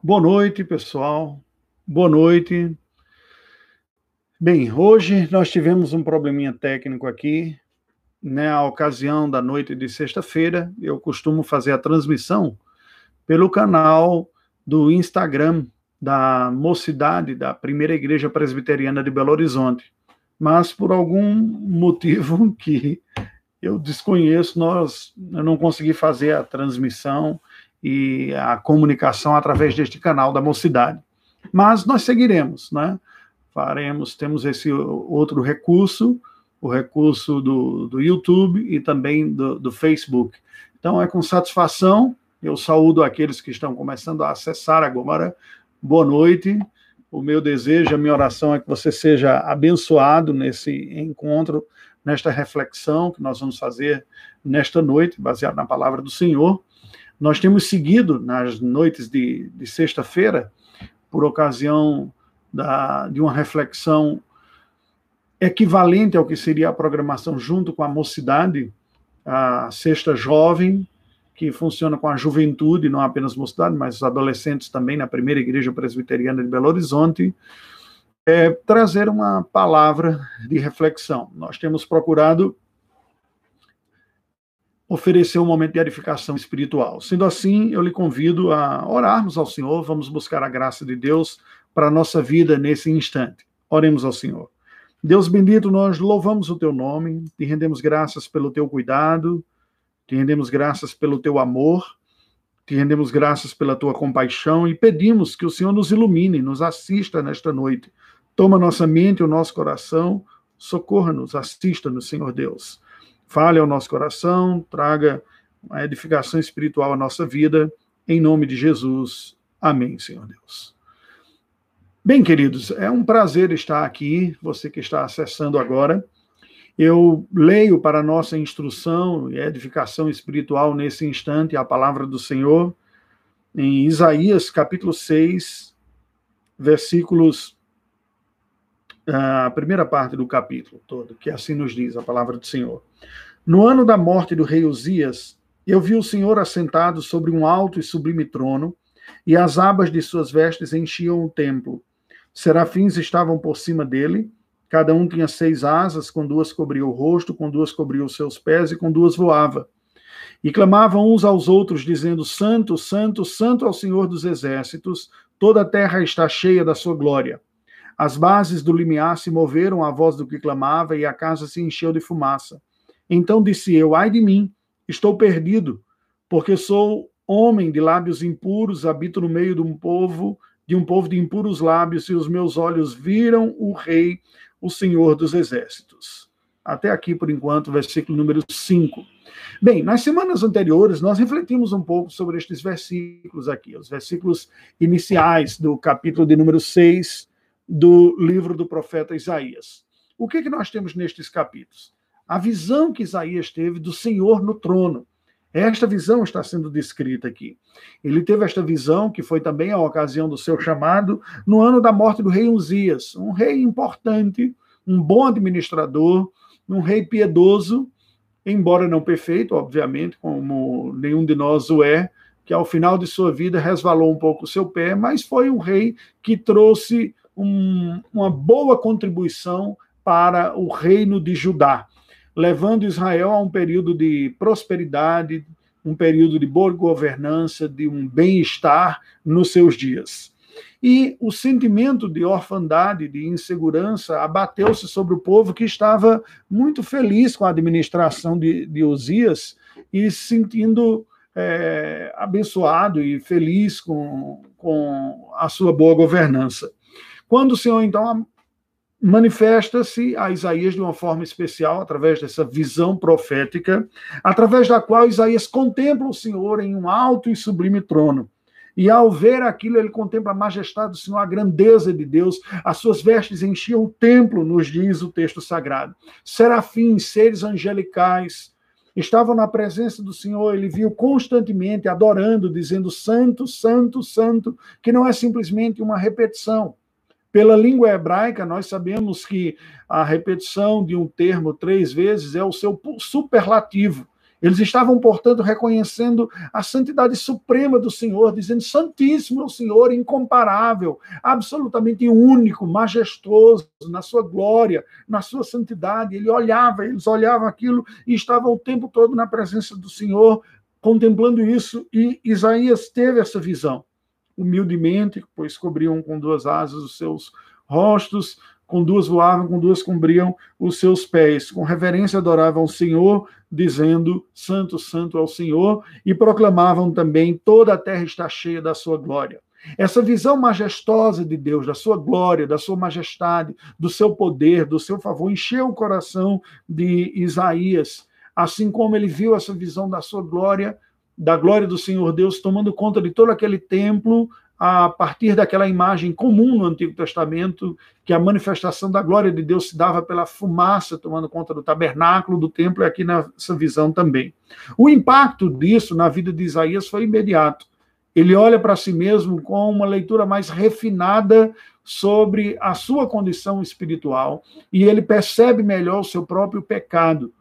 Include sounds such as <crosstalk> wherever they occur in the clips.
Boa noite, pessoal. Boa noite. Bem, hoje nós tivemos um probleminha técnico aqui, né? A ocasião da noite de sexta-feira, eu costumo fazer a transmissão pelo canal do Instagram da Mocidade da Primeira Igreja Presbiteriana de Belo Horizonte. Mas por algum motivo <laughs> que eu desconheço, nós eu não consegui fazer a transmissão e a comunicação através deste canal da Mocidade. Mas nós seguiremos, né? Faremos, temos esse outro recurso, o recurso do, do YouTube e também do, do Facebook. Então é com satisfação, eu saúdo aqueles que estão começando a acessar agora. Boa noite. O meu desejo, a minha oração é que você seja abençoado nesse encontro, nesta reflexão que nós vamos fazer nesta noite, baseado na palavra do Senhor. Nós temos seguido nas noites de, de sexta-feira, por ocasião da, de uma reflexão equivalente ao que seria a programação junto com a mocidade, a Sexta Jovem, que funciona com a juventude, não apenas mocidade, mas os adolescentes também, na primeira igreja presbiteriana de Belo Horizonte, é, trazer uma palavra de reflexão. Nós temos procurado oferecer um momento de edificação espiritual. Sendo assim, eu lhe convido a orarmos ao Senhor, vamos buscar a graça de Deus para a nossa vida nesse instante. Oremos ao Senhor. Deus bendito, nós louvamos o teu nome, te rendemos graças pelo teu cuidado, te rendemos graças pelo teu amor, te rendemos graças pela tua compaixão e pedimos que o Senhor nos ilumine, nos assista nesta noite. Toma nossa mente o nosso coração, socorra-nos, assista-nos, Senhor Deus fale ao nosso coração, traga a edificação espiritual à nossa vida, em nome de Jesus. Amém, Senhor Deus. Bem, queridos, é um prazer estar aqui, você que está acessando agora. Eu leio para nossa instrução e edificação espiritual nesse instante a palavra do Senhor em Isaías capítulo 6, versículos a primeira parte do capítulo todo, que assim nos diz a palavra do Senhor. No ano da morte do rei Uzias, eu vi o Senhor assentado sobre um alto e sublime trono, e as abas de suas vestes enchiam o templo. Serafins estavam por cima dele, cada um tinha seis asas, com duas cobria o rosto, com duas cobria os seus pés e com duas voava. E clamavam uns aos outros, dizendo: Santo, Santo, Santo ao Senhor dos exércitos, toda a terra está cheia da sua glória. As bases do limiar se moveram à voz do que clamava, e a casa se encheu de fumaça. Então disse eu: Ai de mim, estou perdido, porque sou homem de lábios impuros, habito no meio de um povo, de um povo de impuros lábios, e os meus olhos viram o rei, o Senhor dos exércitos. Até aqui, por enquanto, versículo número 5. Bem, nas semanas anteriores, nós refletimos um pouco sobre estes versículos aqui, os versículos iniciais do capítulo de número 6 do livro do profeta Isaías. O que, que nós temos nestes capítulos? A visão que Isaías teve do Senhor no trono. Esta visão está sendo descrita aqui. Ele teve esta visão, que foi também a ocasião do seu chamado, no ano da morte do rei Uzias, um rei importante, um bom administrador, um rei piedoso, embora não perfeito, obviamente, como nenhum de nós o é, que ao final de sua vida resvalou um pouco o seu pé, mas foi um rei que trouxe um, uma boa contribuição para o reino de Judá, levando Israel a um período de prosperidade, um período de boa governança, de um bem-estar nos seus dias. E o sentimento de orfandade, de insegurança, abateu-se sobre o povo que estava muito feliz com a administração de, de Osias e se sentindo é, abençoado e feliz com, com a sua boa governança. Quando o Senhor, então, manifesta-se a Isaías de uma forma especial, através dessa visão profética, através da qual Isaías contempla o Senhor em um alto e sublime trono. E ao ver aquilo, ele contempla a majestade do Senhor, a grandeza de Deus, as suas vestes enchiam o templo, nos diz o texto sagrado. Serafins, seres angelicais, estavam na presença do Senhor, ele viu constantemente adorando, dizendo santo, santo, santo, que não é simplesmente uma repetição, pela língua hebraica, nós sabemos que a repetição de um termo três vezes é o seu superlativo. Eles estavam, portanto, reconhecendo a santidade suprema do Senhor, dizendo: Santíssimo é o Senhor, incomparável, absolutamente único, majestoso, na sua glória, na sua santidade. Ele olhava, eles olhavam aquilo e estavam o tempo todo na presença do Senhor, contemplando isso, e Isaías teve essa visão. Humildemente, pois cobriam com duas asas os seus rostos, com duas voavam, com duas cobriam os seus pés. Com reverência adoravam o Senhor, dizendo: Santo, Santo é o Senhor, e proclamavam também: toda a terra está cheia da sua glória. Essa visão majestosa de Deus, da sua glória, da sua majestade, do seu poder, do seu favor, encheu o coração de Isaías, assim como ele viu essa visão da sua glória, da glória do Senhor Deus tomando conta de todo aquele templo, a partir daquela imagem comum no Antigo Testamento, que a manifestação da glória de Deus se dava pela fumaça tomando conta do tabernáculo, do templo, e aqui nessa visão também. O impacto disso na vida de Isaías foi imediato. Ele olha para si mesmo com uma leitura mais refinada sobre a sua condição espiritual e ele percebe melhor o seu próprio pecado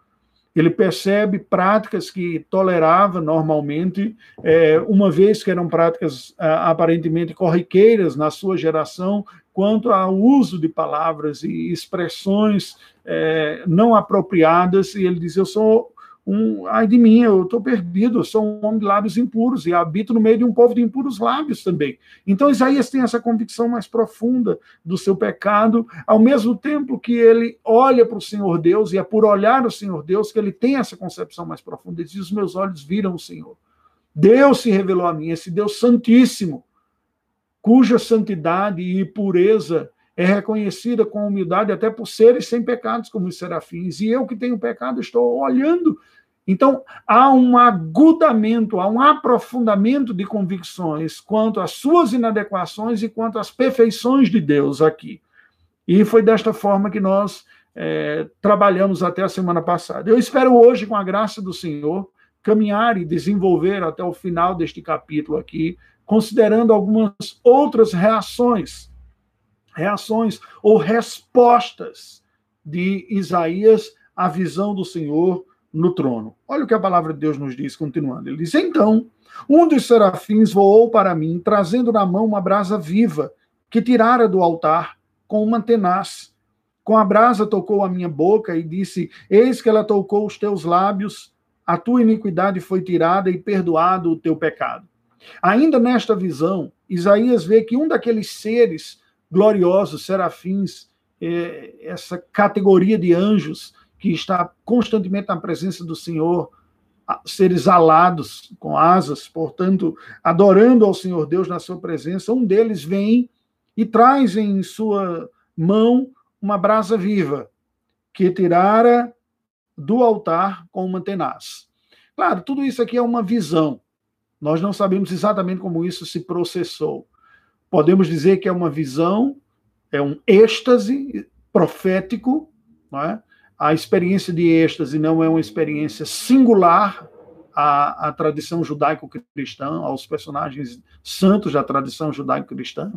ele percebe práticas que tolerava normalmente, é, uma vez que eram práticas ah, aparentemente corriqueiras na sua geração, quanto ao uso de palavras e expressões é, não apropriadas, e ele diz: Eu sou um, ai de mim, eu estou perdido, eu sou um homem de lábios impuros e habito no meio de um povo de impuros lábios também. Então Isaías tem essa convicção mais profunda do seu pecado, ao mesmo tempo que ele olha para o Senhor Deus, e é por olhar o Senhor Deus que ele tem essa concepção mais profunda. Ele diz: Os meus olhos viram o Senhor. Deus se revelou a mim, esse Deus santíssimo, cuja santidade e pureza é reconhecida com humildade até por seres sem pecados como os serafins. E eu que tenho pecado estou olhando então, há um agudamento, há um aprofundamento de convicções quanto às suas inadequações e quanto às perfeições de Deus aqui. E foi desta forma que nós é, trabalhamos até a semana passada. Eu espero hoje, com a graça do Senhor, caminhar e desenvolver até o final deste capítulo aqui, considerando algumas outras reações, reações ou respostas de Isaías à visão do Senhor no trono. Olha o que a palavra de Deus nos diz, continuando. Ele diz: Então, um dos serafins voou para mim, trazendo na mão uma brasa viva, que tirara do altar com uma tenaz. Com a brasa tocou a minha boca e disse: Eis que ela tocou os teus lábios, a tua iniquidade foi tirada e perdoado o teu pecado. Ainda nesta visão, Isaías vê que um daqueles seres gloriosos, serafins, é, essa categoria de anjos, que está constantemente na presença do Senhor, seres alados com asas, portanto, adorando ao Senhor Deus na sua presença, um deles vem e traz em sua mão uma brasa viva, que tirara do altar com uma tenaz. Claro, tudo isso aqui é uma visão. Nós não sabemos exatamente como isso se processou. Podemos dizer que é uma visão, é um êxtase profético, não é? A experiência de êxtase não é uma experiência singular à, à tradição judaico-cristã, aos personagens santos da tradição judaico-cristã.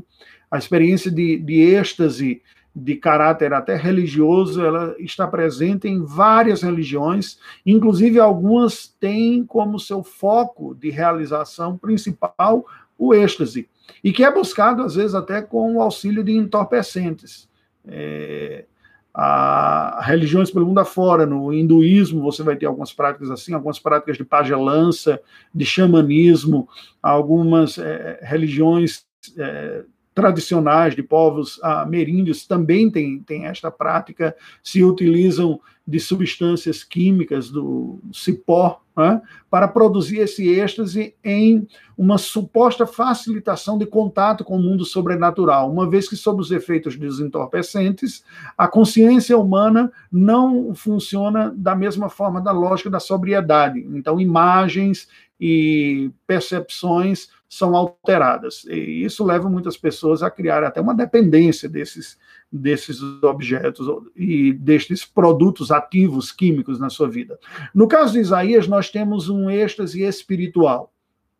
A experiência de, de êxtase de caráter até religioso, ela está presente em várias religiões, inclusive algumas têm como seu foco de realização principal o êxtase, e que é buscado, às vezes, até com o auxílio de entorpecentes. É, a religiões pelo mundo afora. No hinduísmo, você vai ter algumas práticas assim, algumas práticas de pagelança, de xamanismo, algumas é, religiões é, tradicionais de povos ameríndios também têm, têm esta prática, se utilizam de substâncias químicas do cipó né, para produzir esse êxtase em uma suposta facilitação de contato com o mundo sobrenatural, uma vez que, sob os efeitos dos entorpecentes, a consciência humana não funciona da mesma forma da lógica da sobriedade. Então, imagens e percepções são alteradas. E isso leva muitas pessoas a criar até uma dependência desses, desses objetos e destes produtos ativos químicos na sua vida. No caso de Isaías, nós temos um êxtase espiritual.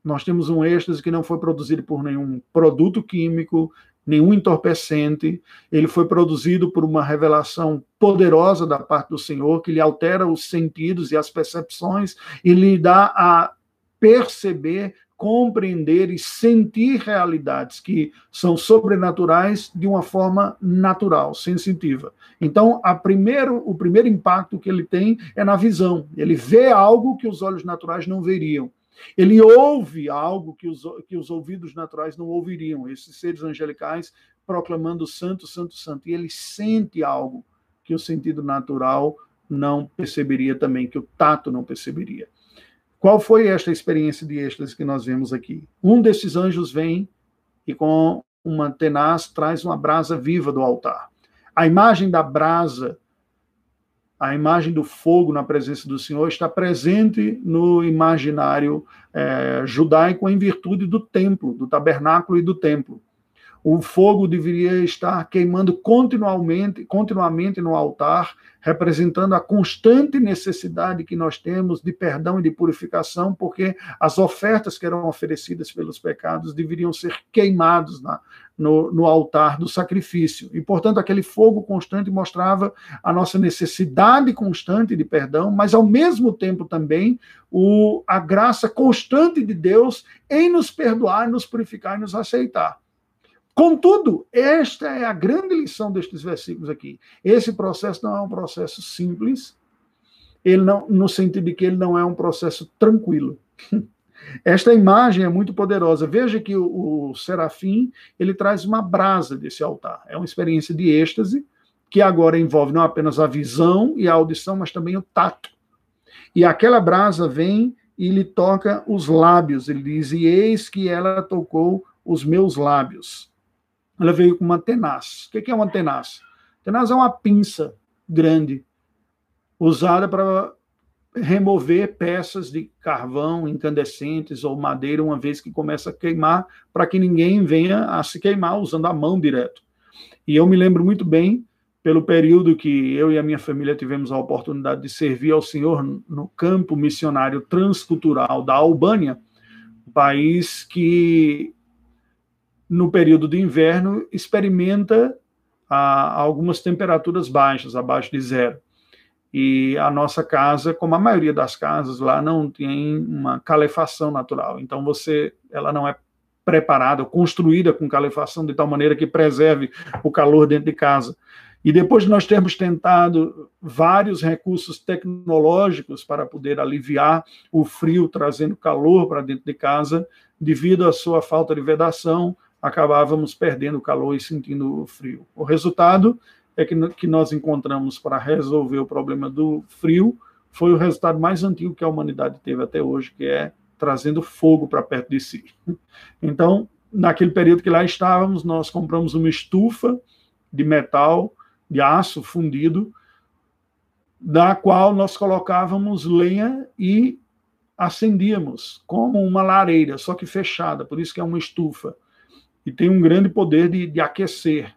Nós temos um êxtase que não foi produzido por nenhum produto químico, nenhum entorpecente. Ele foi produzido por uma revelação poderosa da parte do Senhor, que lhe altera os sentidos e as percepções e lhe dá a perceber, compreender e sentir realidades que são sobrenaturais de uma forma natural, sensitiva. Então, primeiro, o primeiro impacto que ele tem é na visão. Ele vê algo que os olhos naturais não veriam. Ele ouve algo que os, que os ouvidos naturais não ouviriam, esses seres angelicais proclamando santo, santo, santo. E ele sente algo que o sentido natural não perceberia também, que o tato não perceberia. Qual foi esta experiência de êxtase que nós vemos aqui? Um desses anjos vem e com uma tenaz traz uma brasa viva do altar. A imagem da brasa a imagem do fogo na presença do Senhor está presente no imaginário é, judaico em virtude do templo, do tabernáculo e do templo o fogo deveria estar queimando continuamente, continuamente no altar, representando a constante necessidade que nós temos de perdão e de purificação, porque as ofertas que eram oferecidas pelos pecados deveriam ser queimados na, no, no altar do sacrifício. E, portanto, aquele fogo constante mostrava a nossa necessidade constante de perdão, mas, ao mesmo tempo, também o, a graça constante de Deus em nos perdoar, nos purificar e nos aceitar. Contudo, esta é a grande lição destes versículos aqui. Esse processo não é um processo simples, ele não, no sentido de que ele não é um processo tranquilo. <laughs> Esta imagem é muito poderosa. Veja que o, o serafim ele traz uma brasa desse altar. É uma experiência de êxtase que agora envolve não apenas a visão e a audição, mas também o tato. E aquela brasa vem e lhe toca os lábios. Ele diz: E eis que ela tocou os meus lábios ela veio com uma tenaz. O que é uma tenaz? Tenaz é uma pinça grande, usada para remover peças de carvão incandescentes ou madeira, uma vez que começa a queimar, para que ninguém venha a se queimar usando a mão direto. E eu me lembro muito bem, pelo período que eu e a minha família tivemos a oportunidade de servir ao Senhor no campo missionário transcultural da Albânia, país que no período de inverno, experimenta ah, algumas temperaturas baixas, abaixo de zero. E a nossa casa, como a maioria das casas lá, não tem uma calefação natural. Então, você, ela não é preparada, construída com calefação de tal maneira que preserve o calor dentro de casa. E depois de nós termos tentado vários recursos tecnológicos para poder aliviar o frio, trazendo calor para dentro de casa, devido à sua falta de vedação, acabávamos perdendo o calor e sentindo o frio. O resultado é que, que nós encontramos para resolver o problema do frio foi o resultado mais antigo que a humanidade teve até hoje, que é trazendo fogo para perto de si. <laughs> Então, naquele período que lá estávamos, nós compramos uma estufa de metal, de aço fundido, da qual nós colocávamos lenha e acendíamos como uma lareira, só que fechada, por isso que é uma estufa e tem um grande poder de, de aquecer.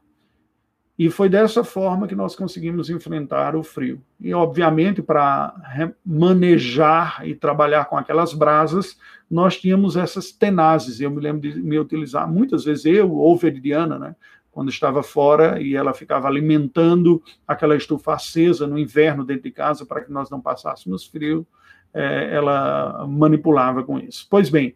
E foi dessa forma que nós conseguimos enfrentar o frio. E, obviamente, para manejar e trabalhar com aquelas brasas, nós tínhamos essas tenazes. Eu me lembro de me utilizar muitas vezes, eu ou Veridiana, né? quando estava fora e ela ficava alimentando aquela estufa acesa no inverno dentro de casa para que nós não passássemos frio, é, ela manipulava com isso. Pois bem,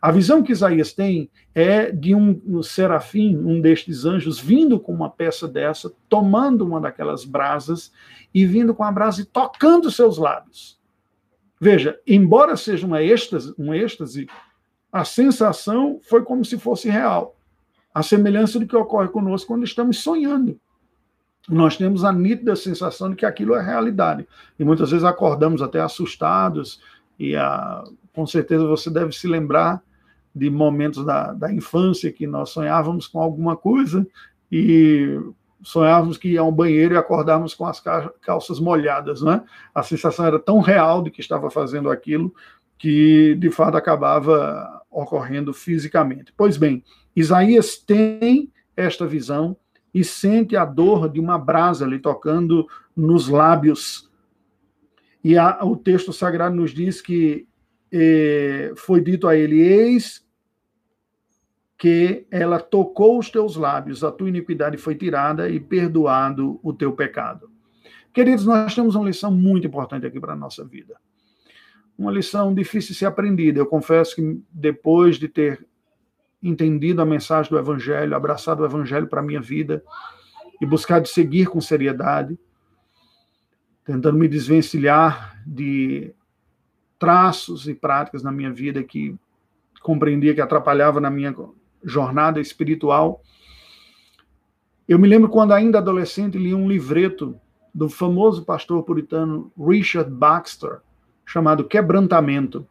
a visão que Isaías tem é de um, um serafim, um destes anjos, vindo com uma peça dessa, tomando uma daquelas brasas e vindo com a brasa e tocando seus lábios. Veja, embora seja uma êxtase, um êxtase, a sensação foi como se fosse real. A semelhança do que ocorre conosco quando estamos sonhando. Nós temos a nítida sensação de que aquilo é realidade. E muitas vezes acordamos até assustados, e a, com certeza você deve se lembrar de momentos da, da infância que nós sonhávamos com alguma coisa e sonhávamos que ia ao banheiro e acordávamos com as calças molhadas, né? A sensação era tão real de que estava fazendo aquilo que de fato acabava ocorrendo fisicamente. Pois bem, Isaías tem esta visão e sente a dor de uma brasa lhe tocando nos lábios. E a, o texto sagrado nos diz que eh, foi dito a ele: Eis que ela tocou os teus lábios, a tua iniquidade foi tirada e perdoado o teu pecado. Queridos, nós temos uma lição muito importante aqui para a nossa vida. Uma lição difícil de ser aprendida. Eu confesso que depois de ter entendido a mensagem do Evangelho, abraçado o Evangelho para a minha vida e buscado seguir com seriedade, tentando me desvencilhar de traços e práticas na minha vida que compreendia que atrapalhava na minha jornada espiritual. Eu me lembro quando ainda adolescente li um livreto do famoso pastor puritano Richard Baxter, chamado Quebrantamento.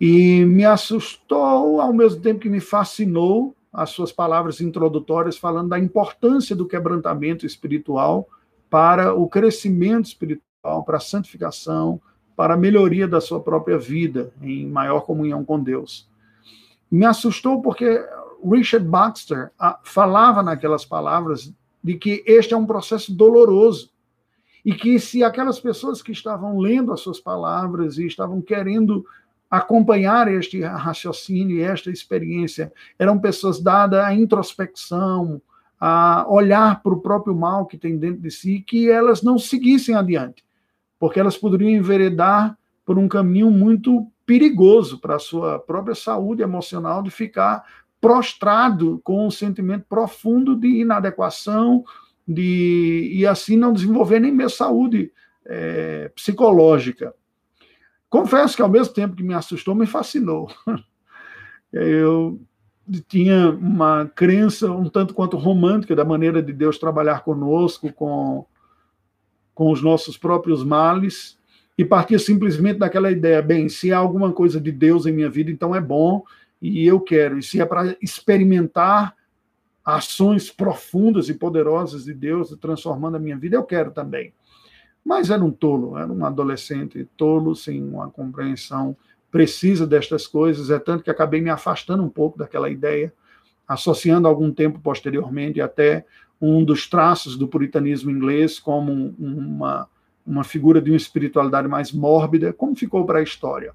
E me assustou, ao mesmo tempo que me fascinou, as suas palavras introdutórias falando da importância do quebrantamento espiritual para o crescimento espiritual, para a santificação, para a melhoria da sua própria vida em maior comunhão com Deus. Me assustou porque Richard Baxter ah, falava naquelas palavras de que este é um processo doloroso e que se aquelas pessoas que estavam lendo as suas palavras e estavam querendo acompanhar este raciocínio e esta experiência eram pessoas dadas à introspecção, a olhar para o próprio mal que tem dentro de si, que elas não seguissem adiante, porque elas poderiam enveredar por um caminho muito perigoso para a sua própria saúde emocional de ficar prostrado com um sentimento profundo de inadequação de, e assim não desenvolver nem mesmo saúde é, psicológica. Confesso que ao mesmo tempo que me assustou, me fascinou. <laughs> Eu tinha uma crença um tanto quanto romântica da maneira de Deus trabalhar conosco, com, com os nossos próprios males, e partia simplesmente daquela ideia: bem, se há alguma coisa de Deus em minha vida, então é bom, e eu quero. E se é para experimentar ações profundas e poderosas de Deus transformando a minha vida, eu quero também. Mas era um tolo, era um adolescente tolo, sem uma compreensão precisa destas coisas, é tanto que acabei me afastando um pouco daquela ideia, associando algum tempo posteriormente até um dos traços do puritanismo inglês como uma, uma figura de uma espiritualidade mais mórbida, como ficou para a história.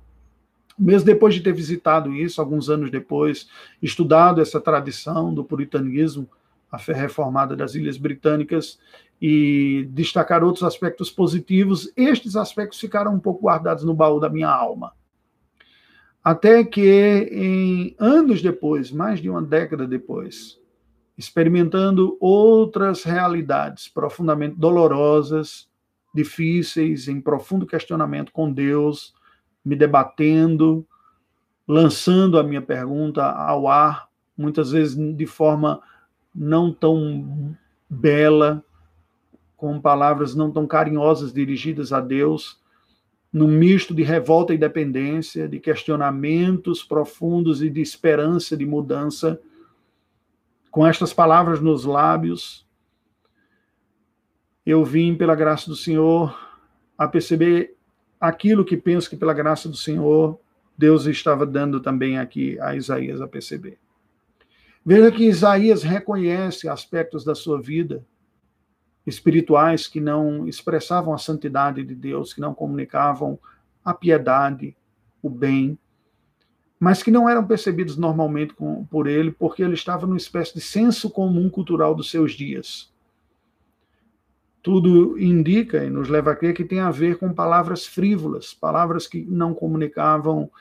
Mesmo depois de ter visitado isso, alguns anos depois, estudado essa tradição do puritanismo, a fé reformada das Ilhas Britânicas, e destacar outros aspectos positivos, estes aspectos ficaram um pouco guardados no baú da minha alma. Até que, em anos depois, mais de uma década depois, experimentando outras realidades profundamente dolorosas, difíceis, em profundo questionamento com Deus, me debatendo, lançando a minha pergunta ao ar, muitas vezes de forma não tão bela, com palavras não tão carinhosas dirigidas a Deus, num misto de revolta e dependência, de questionamentos profundos e de esperança de mudança, com estas palavras nos lábios, eu vim pela graça do Senhor a perceber aquilo que penso que pela graça do Senhor Deus estava dando também aqui a Isaías a perceber. Veja que Isaías reconhece aspectos da sua vida espirituais que não expressavam a santidade de Deus, que não comunicavam a piedade, o bem, mas que não eram percebidos normalmente por ele, porque ele estava numa espécie de senso comum cultural dos seus dias. Tudo indica e nos leva a crer que tem a ver com palavras frívolas, palavras que não comunicavam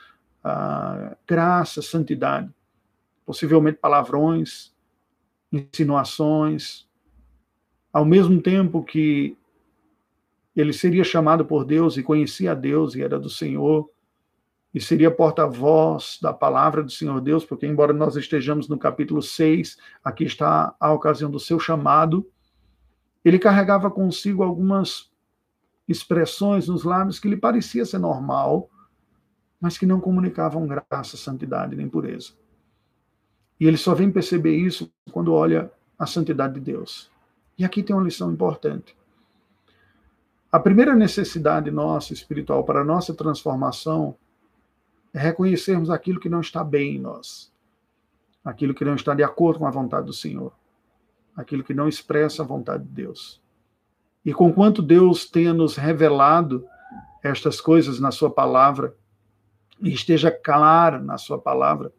ah, graça, santidade, possivelmente palavrões, insinuações, ao mesmo tempo que ele seria chamado por Deus e conhecia a Deus e era do Senhor, e seria porta-voz da palavra do Senhor Deus, porque, embora nós estejamos no capítulo 6, aqui está a ocasião do seu chamado, ele carregava consigo algumas expressões nos lábios que lhe parecia ser normal, mas que não comunicavam graça, santidade nem pureza. E ele só vem perceber isso quando olha a santidade de Deus. E aqui tem uma lição importante. A primeira necessidade nossa espiritual para a nossa transformação reconhecermos aquilo que não está bem em nós, aquilo que não está de acordo com a vontade do Senhor aquilo que não expressa a vontade de Deus. E conquanto Deus tenha nos revelado estas coisas na Sua palavra, e esteja claro na Sua palavra,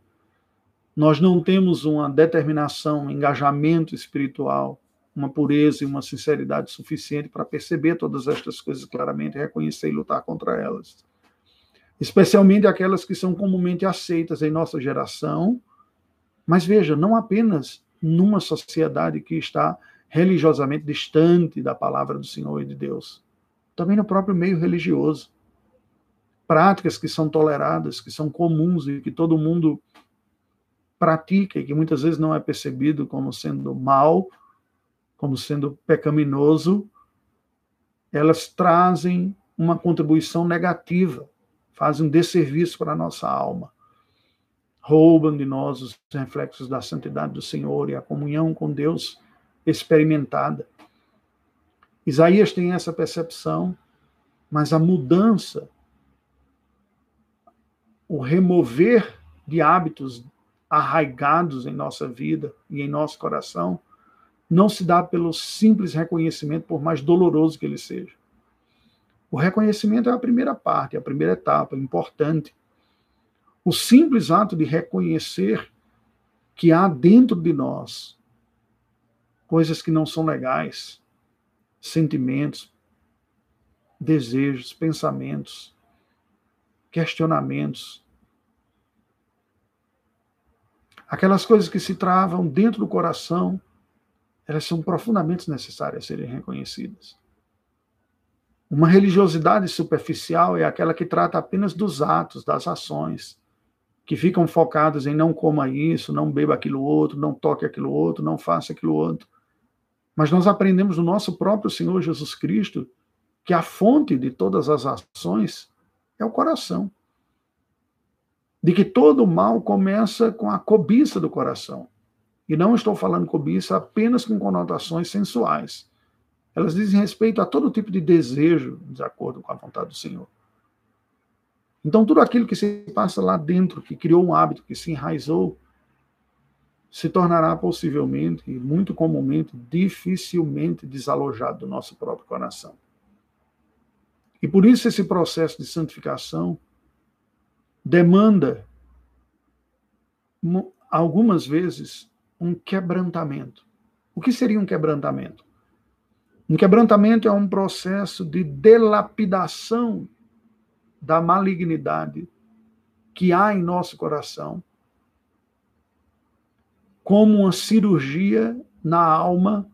nós não temos uma determinação, um engajamento espiritual, uma pureza e uma sinceridade suficiente para perceber todas estas coisas claramente, reconhecer e lutar contra elas. Especialmente aquelas que são comumente aceitas em nossa geração, mas veja, não apenas numa sociedade que está religiosamente distante da palavra do Senhor e de Deus, também no próprio meio religioso. Práticas que são toleradas, que são comuns e que todo mundo pratica e que muitas vezes não é percebido como sendo mal, como sendo pecaminoso, elas trazem uma contribuição negativa, fazem um desserviço para a nossa alma. Roubam de nós os reflexos da santidade do Senhor e a comunhão com Deus experimentada. Isaías tem essa percepção, mas a mudança, o remover de hábitos arraigados em nossa vida e em nosso coração, não se dá pelo simples reconhecimento, por mais doloroso que ele seja. O reconhecimento é a primeira parte, a primeira etapa, importante. O simples ato de reconhecer que há dentro de nós coisas que não são legais, sentimentos, desejos, pensamentos, questionamentos. Aquelas coisas que se travam dentro do coração, elas são profundamente necessárias serem reconhecidas. Uma religiosidade superficial é aquela que trata apenas dos atos, das ações, que ficam focadas em não coma isso, não beba aquilo outro, não toque aquilo outro, não faça aquilo outro. Mas nós aprendemos do nosso próprio Senhor Jesus Cristo que a fonte de todas as ações é o coração. De que todo mal começa com a cobiça do coração. E não estou falando cobiça apenas com conotações sensuais. Elas dizem respeito a todo tipo de desejo, de acordo com a vontade do Senhor. Então, tudo aquilo que se passa lá dentro, que criou um hábito, que se enraizou, se tornará possivelmente, e muito comumente, dificilmente desalojado do nosso próprio coração. E por isso esse processo de santificação demanda algumas vezes um quebrantamento. O que seria um quebrantamento? Um quebrantamento é um processo de delapidação da malignidade que há em nosso coração como uma cirurgia na alma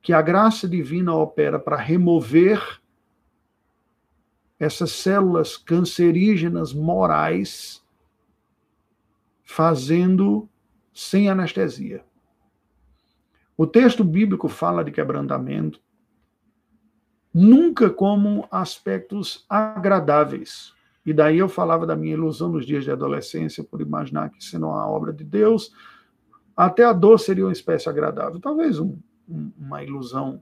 que a graça divina opera para remover essas células cancerígenas morais, fazendo sem anestesia. O texto bíblico fala de quebrantamento nunca como aspectos agradáveis. E daí eu falava da minha ilusão nos dias de adolescência, por imaginar que sendo uma obra de Deus, até a dor seria uma espécie agradável. Talvez um, um, uma ilusão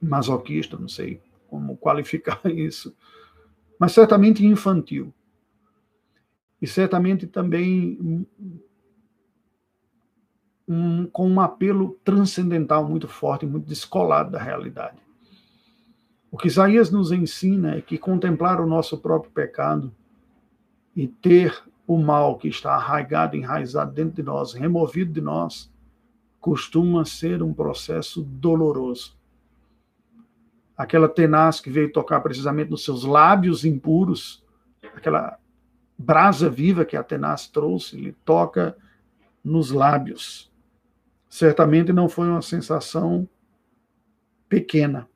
masoquista, não sei como qualificar <laughs> isso, mas certamente infantil. E certamente também um, com um apelo transcendental muito forte, muito descolado da realidade. O que Isaías nos ensina é que contemplar o nosso próprio pecado e ter o mal que está arraigado, enraizado dentro de nós, removido de nós, costuma ser um processo doloroso. Aquela tenaz que veio tocar precisamente nos seus lábios impuros, aquela brasa viva que a tenaz trouxe, ele toca nos lábios. Certamente não foi uma sensação pequena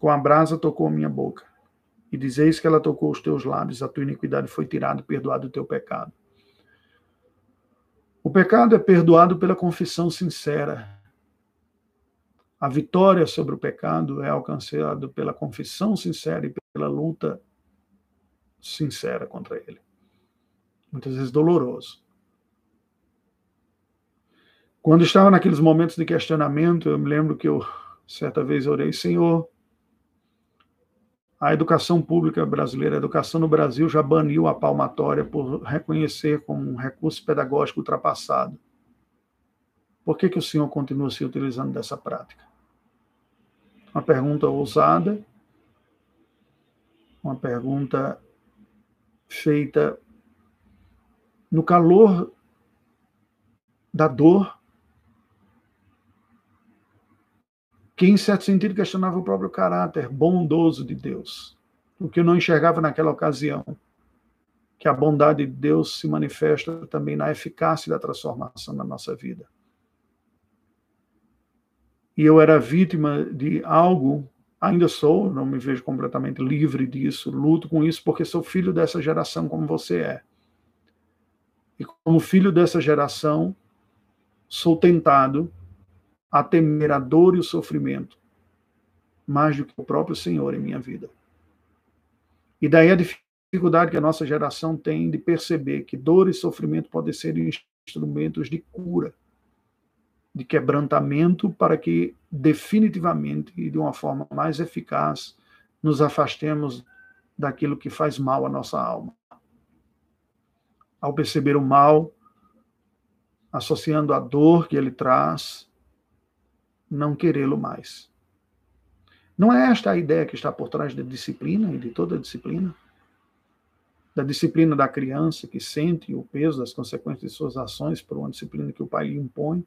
com a brasa tocou minha boca. E dizeis que ela tocou os teus lábios, a tua iniquidade foi tirada perdoado o teu pecado. O pecado é perdoado pela confissão sincera. A vitória sobre o pecado é alcançada pela confissão sincera e pela luta sincera contra ele. Muitas vezes doloroso. Quando estava naqueles momentos de questionamento, eu me lembro que eu certa vez orei, Senhor, a educação pública brasileira, a educação no Brasil já baniu a palmatória por reconhecer como um recurso pedagógico ultrapassado. Por que, que o senhor continua se utilizando dessa prática? Uma pergunta ousada, uma pergunta feita no calor da dor, que em certo sentido questionava o próprio caráter bondoso de Deus, o que eu não enxergava naquela ocasião, que a bondade de Deus se manifesta também na eficácia da transformação da nossa vida. E eu era vítima de algo, ainda sou, não me vejo completamente livre disso, luto com isso porque sou filho dessa geração como você é. E como filho dessa geração, sou tentado a temer a dor e o sofrimento mais do que o próprio Senhor em minha vida. E daí a dificuldade que a nossa geração tem de perceber que dor e sofrimento podem ser instrumentos de cura, de quebrantamento, para que definitivamente e de uma forma mais eficaz nos afastemos daquilo que faz mal à nossa alma. Ao perceber o mal, associando a dor que ele traz, não querê-lo mais. Não é esta a ideia que está por trás da disciplina e de toda a disciplina? Da disciplina da criança que sente o peso das consequências de suas ações por uma disciplina que o pai lhe impõe.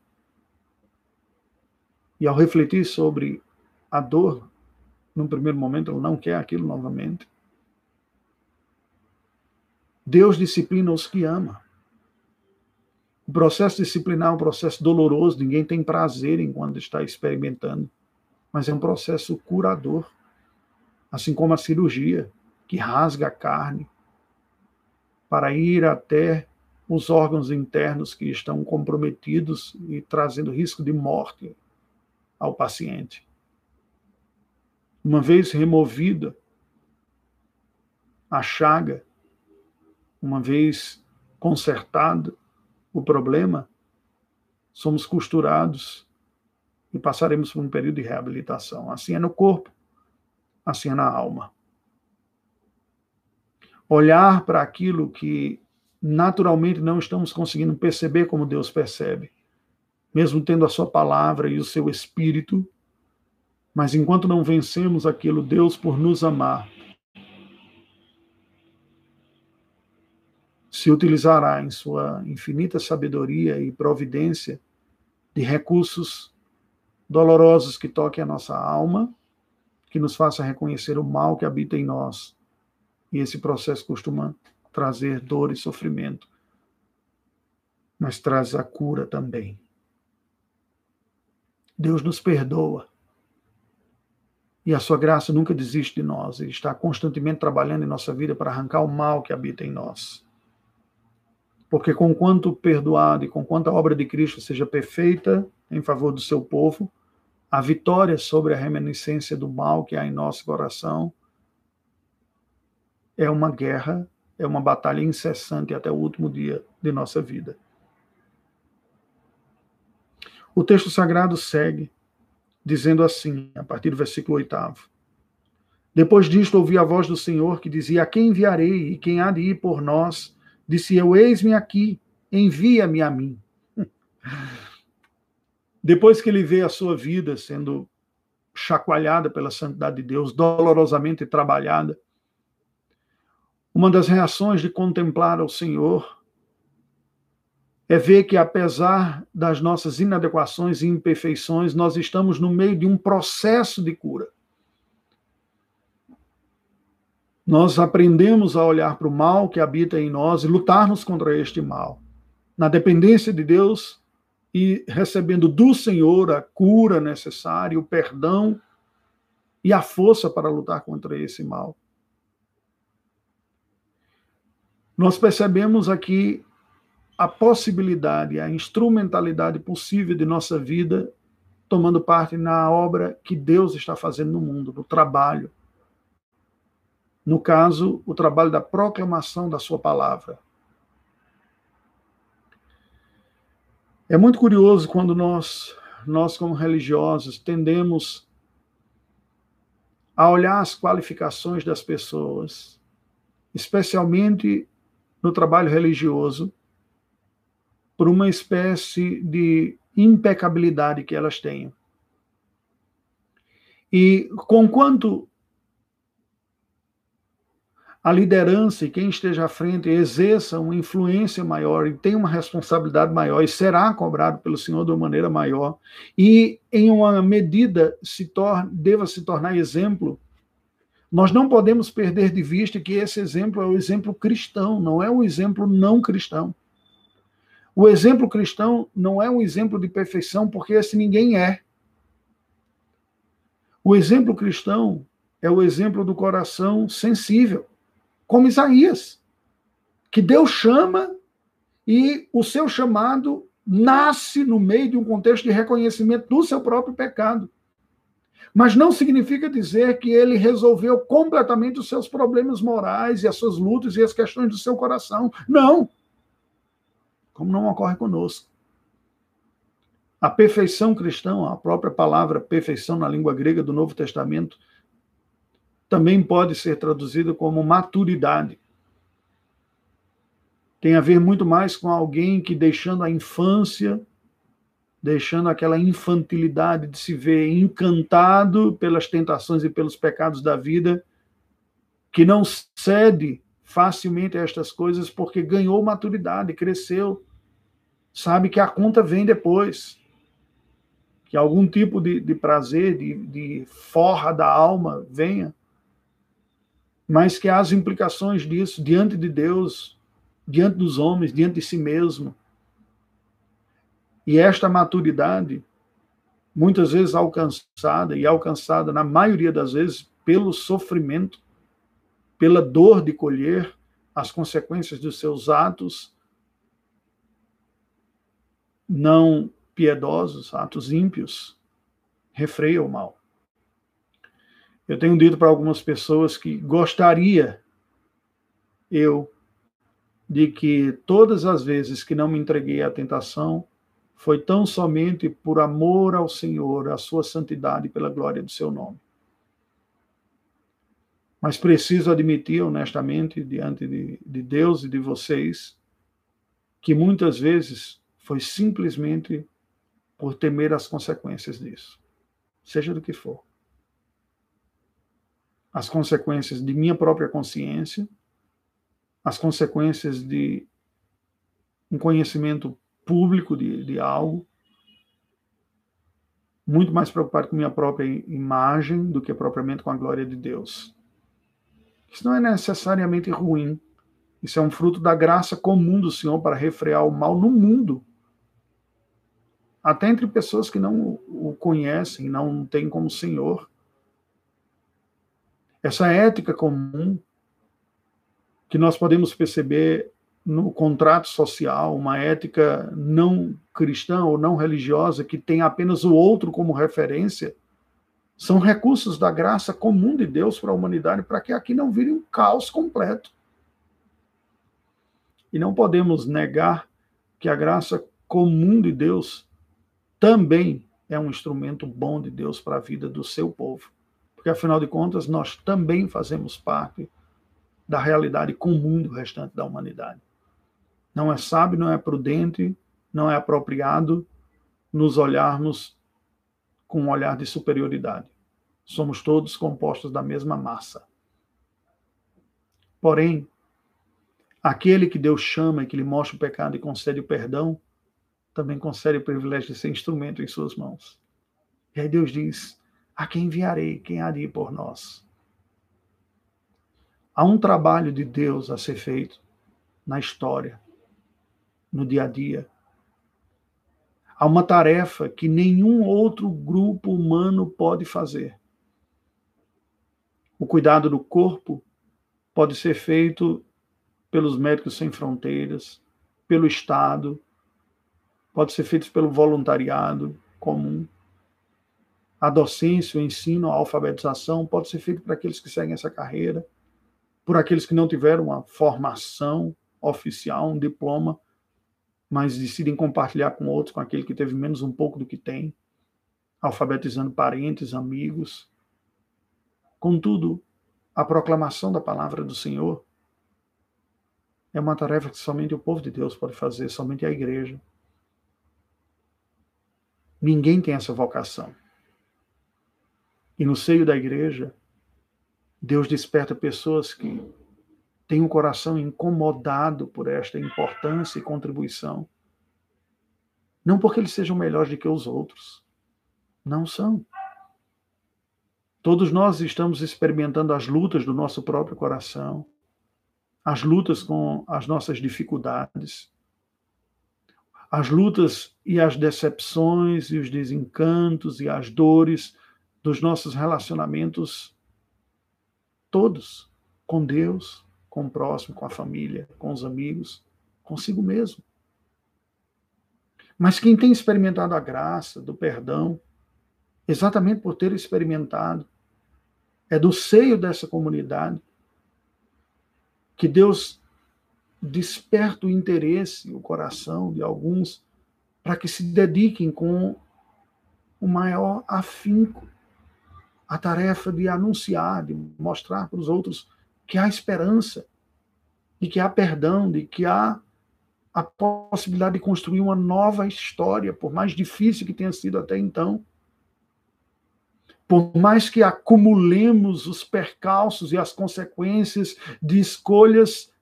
E ao refletir sobre a dor, num primeiro momento ele não quer aquilo novamente. Deus disciplina os que ama. O processo disciplinar é um processo doloroso, ninguém tem prazer enquanto está experimentando, mas é um processo curador, assim como a cirurgia, que rasga a carne para ir até os órgãos internos que estão comprometidos e trazendo risco de morte ao paciente. Uma vez removida a chaga, uma vez consertada, o problema, somos costurados e passaremos por um período de reabilitação. Assim é no corpo, assim é na alma. Olhar para aquilo que naturalmente não estamos conseguindo perceber como Deus percebe, mesmo tendo a sua palavra e o seu espírito, mas enquanto não vencemos aquilo, Deus, por nos amar, se utilizará em sua infinita sabedoria e providência de recursos dolorosos que toquem a nossa alma, que nos faça reconhecer o mal que habita em nós. E esse processo costuma trazer dor e sofrimento, mas traz a cura também. Deus nos perdoa. E a sua graça nunca desiste de nós. Ele está constantemente trabalhando em nossa vida para arrancar o mal que habita em nós. Porque com quanto perdoado e com quanto a obra de Cristo seja perfeita em favor do seu povo, a vitória sobre a reminiscência do mal que há em nosso coração é uma guerra, é uma batalha incessante até o último dia de nossa vida. O texto sagrado segue dizendo assim, a partir do versículo 8. Depois disto, ouvi a voz do Senhor que dizia: A quem enviarei e quem há de ir por nós? Disse eu: Eis-me aqui, envia-me a mim. <laughs> Depois que ele vê a sua vida sendo chacoalhada pela santidade de Deus, dolorosamente trabalhada, uma das reações de contemplar ao Senhor é ver que, apesar das nossas inadequações e imperfeições, nós estamos no meio de um processo de cura. Nós aprendemos a olhar para o mal que habita em nós e lutarmos contra este mal. Na dependência de Deus e recebendo do Senhor a cura necessária, o perdão e a força para lutar contra esse mal. Nós percebemos aqui a possibilidade, a instrumentalidade possível de nossa vida tomando parte na obra que Deus está fazendo no mundo, no trabalho, no caso, o trabalho da proclamação da sua palavra. É muito curioso quando nós, nós como religiosos, tendemos a olhar as qualificações das pessoas, especialmente no trabalho religioso, por uma espécie de impecabilidade que elas têm. E conquanto a liderança e quem esteja à frente exerça uma influência maior e tenha uma responsabilidade maior e será cobrado pelo Senhor de uma maneira maior e em uma medida se torne, deva se tornar exemplo. Nós não podemos perder de vista que esse exemplo é o exemplo cristão, não é o exemplo não cristão. O exemplo cristão não é um exemplo de perfeição, porque esse ninguém é. O exemplo cristão é o exemplo do coração sensível como Isaías, que Deus chama e o seu chamado nasce no meio de um contexto de reconhecimento do seu próprio pecado. Mas não significa dizer que ele resolveu completamente os seus problemas morais e as suas lutas e as questões do seu coração. Não. Como não ocorre conosco. A perfeição cristã, a própria palavra perfeição na língua grega do Novo Testamento, também pode ser traduzido como maturidade. Tem a ver muito mais com alguém que, deixando a infância, deixando aquela infantilidade de se ver encantado pelas tentações e pelos pecados da vida, que não cede facilmente a estas coisas porque ganhou maturidade, cresceu, sabe que a conta vem depois que algum tipo de, de prazer, de, de, forra da alma venha mas que as implicações disso diante de Deus, diante dos homens, diante de si mesmo. E esta maturidade, muitas vezes alcançada, e alcançada na maioria das vezes pelo sofrimento, pela dor de colher as consequências dos seus atos não piedosos, atos ímpios, refreia o mal. Eu tenho dito para algumas pessoas que gostaria eu de que todas as vezes que não me entreguei à tentação foi tão somente por amor ao Senhor, à sua santidade e pela glória do seu nome. Mas preciso admitir honestamente diante de, de Deus e de vocês que muitas vezes foi simplesmente por temer as consequências disso, seja do que for as consequências de minha própria consciência, as consequências de um conhecimento público de, de algo, muito mais preocupado com minha própria imagem do que propriamente com a glória de Deus. Isso não é necessariamente ruim. Isso é um fruto da graça comum do Senhor para refrear o mal no mundo. Até entre pessoas que não o conhecem, não têm como Senhor. Essa ética comum que nós podemos perceber no contrato social, uma ética não cristã ou não religiosa que tem apenas o outro como referência, são recursos da graça comum de Deus para a humanidade para que aqui não vire um caos completo. E não podemos negar que a graça comum de Deus também é um instrumento bom de Deus para a vida do seu povo porque afinal de contas nós também fazemos parte da realidade comum do restante da humanidade. Não é sábio, não é prudente, não é apropriado nos olharmos com um olhar de superioridade. Somos todos compostos da mesma massa. Porém, aquele que Deus chama e que lhe mostra o pecado e concede o perdão, também concede o privilégio de ser instrumento em suas mãos. E aí Deus diz: a quem enviarei? Quem ir por nós? Há um trabalho de Deus a ser feito na história, no dia a dia. Há uma tarefa que nenhum outro grupo humano pode fazer. O cuidado do corpo pode ser feito pelos médicos sem fronteiras, pelo Estado, pode ser feito pelo voluntariado comum a docência, o ensino, a alfabetização pode ser feito para aqueles que seguem essa carreira, por aqueles que não tiveram uma formação oficial, um diploma, mas decidem compartilhar com outros, com aquele que teve menos um pouco do que tem, alfabetizando parentes, amigos. Contudo, a proclamação da palavra do Senhor é uma tarefa que somente o povo de Deus pode fazer, somente a igreja. Ninguém tem essa vocação. E no seio da igreja, Deus desperta pessoas que tem o um coração incomodado por esta importância e contribuição. Não porque eles sejam melhores do que os outros. Não são. Todos nós estamos experimentando as lutas do nosso próprio coração, as lutas com as nossas dificuldades, as lutas e as decepções e os desencantos e as dores dos nossos relacionamentos todos com Deus, com o próximo, com a família, com os amigos, consigo mesmo. Mas quem tem experimentado a graça do perdão, exatamente por ter experimentado, é do seio dessa comunidade que Deus desperta o interesse, o coração de alguns para que se dediquem com o maior afinco à tarefa de anunciar, de mostrar para os outros que há esperança, de que há perdão, de que há a possibilidade de construir uma nova história, por mais difícil que tenha sido até então. Por mais que acumulemos os percalços e as consequências de escolhas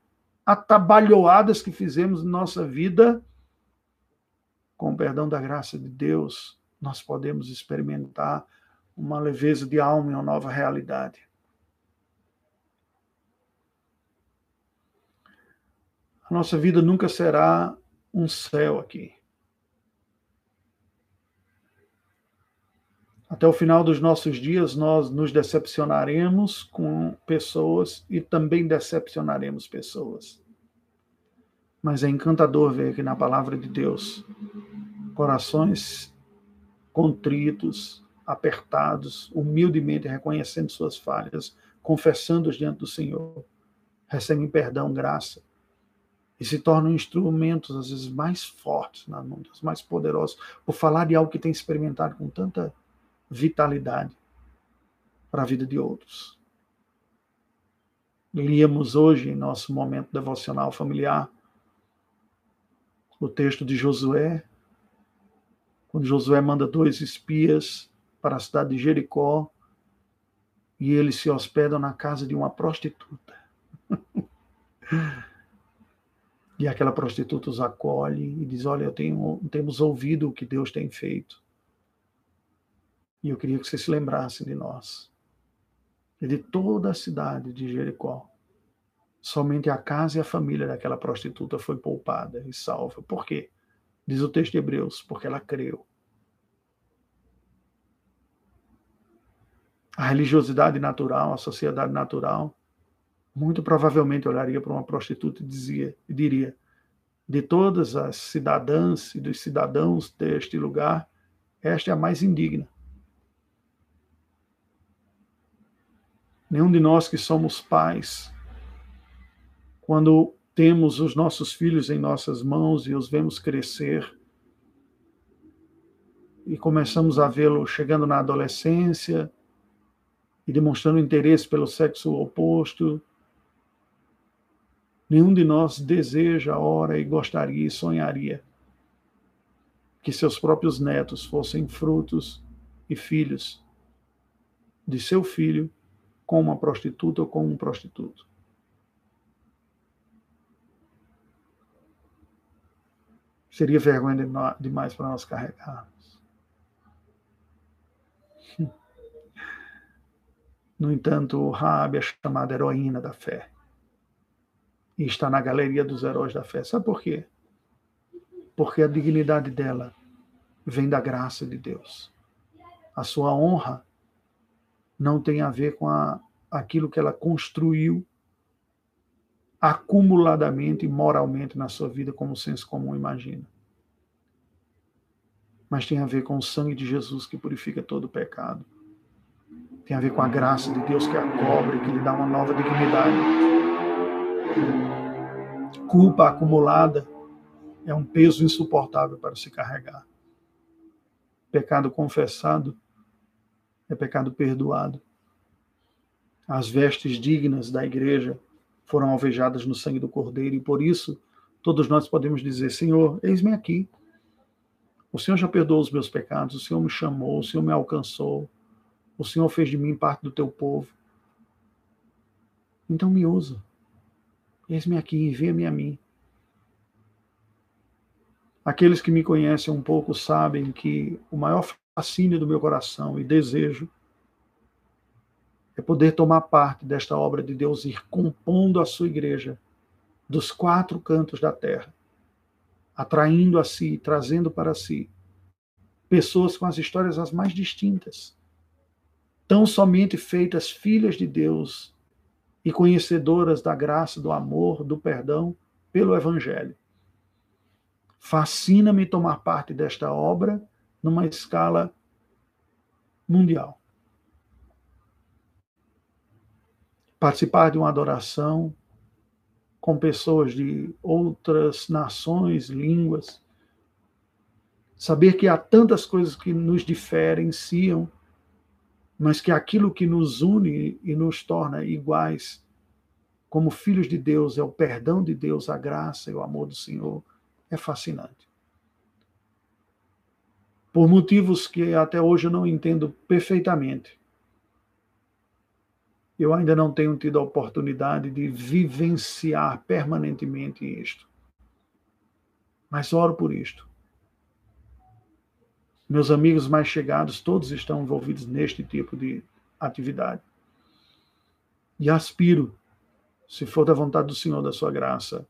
atabalhoadas que fizemos na nossa vida, com o perdão da graça de Deus, nós podemos experimentar uma leveza de alma e uma nova realidade. A nossa vida nunca será um céu aqui. Até o final dos nossos dias, nós nos decepcionaremos com pessoas e também decepcionaremos pessoas. Mas é encantador ver que na palavra de Deus, corações contritos, apertados, humildemente reconhecendo suas falhas, confessando diante do Senhor, recebem perdão, graça e se tornam instrumentos às vezes mais fortes na mão mais poderosos, por falar de algo que tem experimentado com tanta vitalidade para a vida de outros. Líamos hoje, em nosso momento devocional familiar, o texto de Josué, quando Josué manda dois espias para a cidade de Jericó e eles se hospedam na casa de uma prostituta. <laughs> e aquela prostituta os acolhe e diz: Olha, eu tenho, temos ouvido o que Deus tem feito. E eu queria que você se lembrasse de nós. E de toda a cidade de Jericó. Somente a casa e a família daquela prostituta foi poupada e salva. Por quê? Diz o texto de Hebreus, porque ela creu. A religiosidade natural, a sociedade natural, muito provavelmente olharia para uma prostituta e dizia diria: de todas as cidadãs e dos cidadãos deste lugar, esta é a mais indigna. Nenhum de nós que somos pais, quando temos os nossos filhos em nossas mãos e os vemos crescer, e começamos a vê-lo chegando na adolescência e demonstrando interesse pelo sexo oposto, nenhum de nós deseja, ora e gostaria e sonharia que seus próprios netos fossem frutos e filhos de seu filho com uma prostituta ou com um prostituto. Seria vergonha demais para nós carregarmos. No entanto, Rabi é chamada heroína da fé. E está na galeria dos heróis da fé. Sabe por quê? Porque a dignidade dela vem da graça de Deus. A sua honra não tem a ver com a, aquilo que ela construiu acumuladamente e moralmente na sua vida, como o senso comum imagina. Mas tem a ver com o sangue de Jesus que purifica todo o pecado. Tem a ver com a graça de Deus que a cobre, que lhe dá uma nova dignidade. Culpa acumulada é um peso insuportável para se carregar. Pecado confessado é pecado perdoado. As vestes dignas da igreja foram alvejadas no sangue do Cordeiro, e por isso todos nós podemos dizer: Senhor, eis-me aqui. O Senhor já perdoou os meus pecados, o Senhor me chamou, o Senhor me alcançou, o Senhor fez de mim parte do teu povo. Então me usa. Eis-me aqui, envia-me a mim. Aqueles que me conhecem um pouco sabem que o maior fascínio do meu coração e desejo é poder tomar parte desta obra de Deus, ir compondo a sua igreja dos quatro cantos da terra, atraindo a si, trazendo para si pessoas com as histórias as mais distintas, tão somente feitas filhas de Deus e conhecedoras da graça, do amor, do perdão pelo Evangelho. Fascina-me tomar parte desta obra numa escala mundial. participar de uma adoração com pessoas de outras nações, línguas, saber que há tantas coisas que nos diferenciam, mas que aquilo que nos une e nos torna iguais como filhos de Deus é o perdão de Deus, a graça e o amor do Senhor, é fascinante. Por motivos que até hoje eu não entendo perfeitamente, eu ainda não tenho tido a oportunidade de vivenciar permanentemente isto. Mas oro por isto. Meus amigos mais chegados, todos estão envolvidos neste tipo de atividade. E aspiro, se for da vontade do Senhor, da sua graça,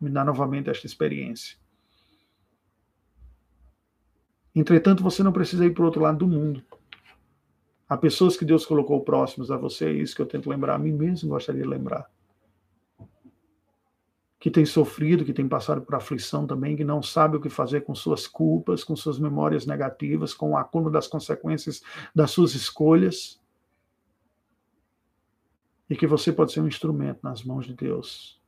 me dar novamente esta experiência. Entretanto, você não precisa ir para o outro lado do mundo. Há pessoas que Deus colocou próximos a você, é isso que eu tento lembrar, a mim mesmo gostaria de lembrar. Que tem sofrido, que tem passado por aflição também, que não sabe o que fazer com suas culpas, com suas memórias negativas, com o acúmulo das consequências das suas escolhas. E que você pode ser um instrumento nas mãos de Deus.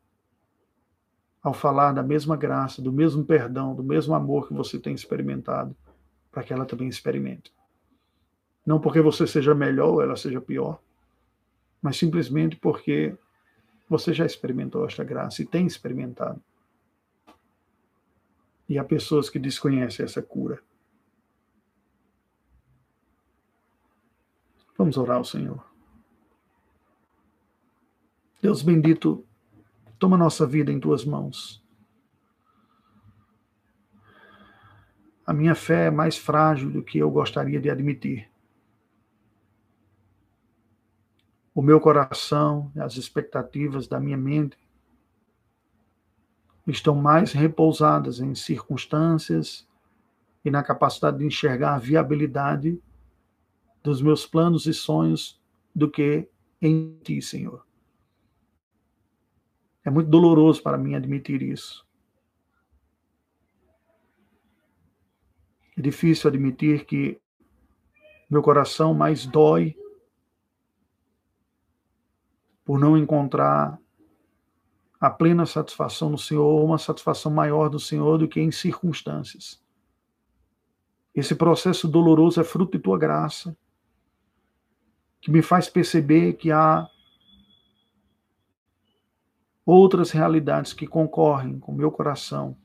Ao falar da mesma graça, do mesmo perdão, do mesmo amor que você tem experimentado, para que ela também experimente. Não porque você seja melhor ou ela seja pior, mas simplesmente porque você já experimentou esta graça e tem experimentado. E há pessoas que desconhecem essa cura. Vamos orar ao Senhor. Deus bendito, toma nossa vida em tuas mãos. A minha fé é mais frágil do que eu gostaria de admitir. O meu coração, as expectativas da minha mente estão mais repousadas em circunstâncias e na capacidade de enxergar a viabilidade dos meus planos e sonhos do que em ti, Senhor. É muito doloroso para mim admitir isso. É difícil admitir que meu coração mais dói por não encontrar a plena satisfação no Senhor, ou uma satisfação maior do Senhor do que em circunstâncias. Esse processo doloroso é fruto de tua graça, que me faz perceber que há outras realidades que concorrem com meu coração,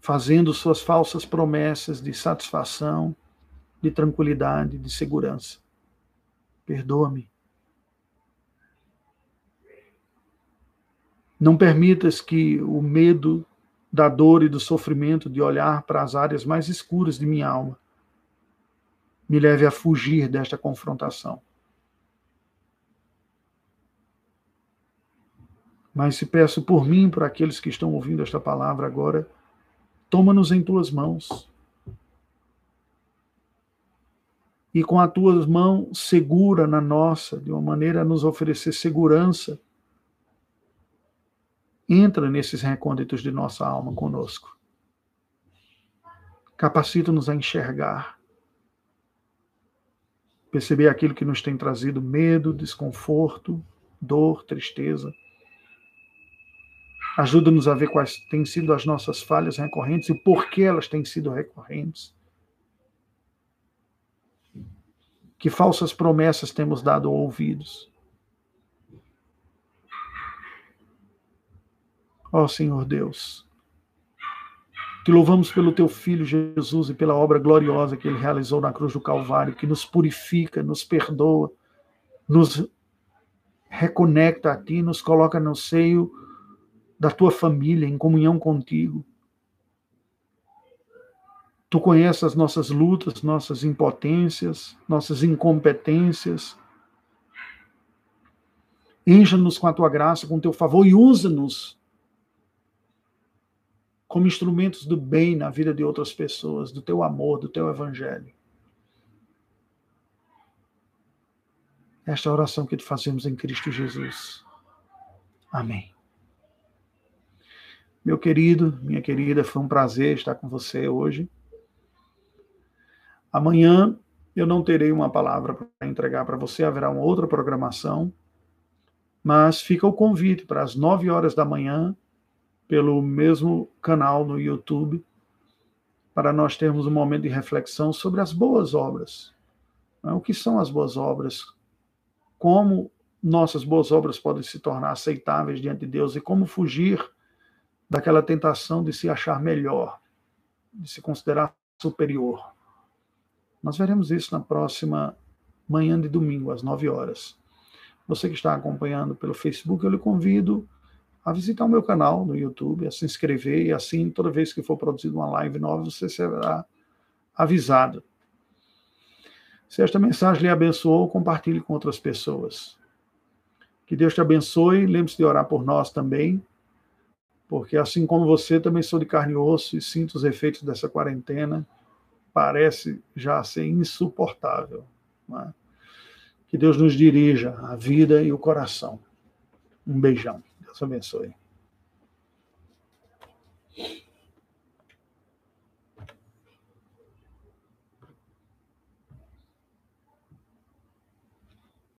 fazendo suas falsas promessas de satisfação, de tranquilidade, de segurança. Perdoa-me. Não permitas que o medo da dor e do sofrimento de olhar para as áreas mais escuras de minha alma me leve a fugir desta confrontação. Mas se peço por mim, por aqueles que estão ouvindo esta palavra agora, toma-nos em tuas mãos. E com a tua mão segura na nossa, de uma maneira a nos oferecer segurança, entra nesses recônditos de nossa alma conosco. Capacita-nos a enxergar, perceber aquilo que nos tem trazido medo, desconforto, dor, tristeza. Ajuda-nos a ver quais têm sido as nossas falhas recorrentes e por que elas têm sido recorrentes Que falsas promessas temos dado ouvidos? Ó Senhor Deus, te louvamos pelo teu Filho Jesus e pela obra gloriosa que ele realizou na cruz do Calvário, que nos purifica, nos perdoa, nos reconecta a Ti, nos coloca no seio da tua família, em comunhão contigo. Tu conheces as nossas lutas, nossas impotências, nossas incompetências. Encha-nos com a tua graça, com o teu favor e usa-nos como instrumentos do bem na vida de outras pessoas, do teu amor, do teu evangelho. Esta é oração que te fazemos em Cristo Jesus. Amém. Meu querido, minha querida, foi um prazer estar com você hoje. Amanhã eu não terei uma palavra para entregar para você, haverá uma outra programação, mas fica o convite para as nove horas da manhã pelo mesmo canal no YouTube, para nós termos um momento de reflexão sobre as boas obras. Né? O que são as boas obras? Como nossas boas obras podem se tornar aceitáveis diante de Deus e como fugir daquela tentação de se achar melhor, de se considerar superior. Nós veremos isso na próxima manhã de domingo, às nove horas. Você que está acompanhando pelo Facebook, eu lhe convido a visitar o meu canal no YouTube, a se inscrever e assim, toda vez que for produzida uma live nova, você será avisado. Se esta mensagem lhe abençoou, compartilhe com outras pessoas. Que Deus te abençoe. Lembre-se de orar por nós também, porque assim como você, também sou de carne e osso e sinto os efeitos dessa quarentena. Parece já ser insuportável. É? Que Deus nos dirija a vida e o coração. Um beijão. Deus abençoe.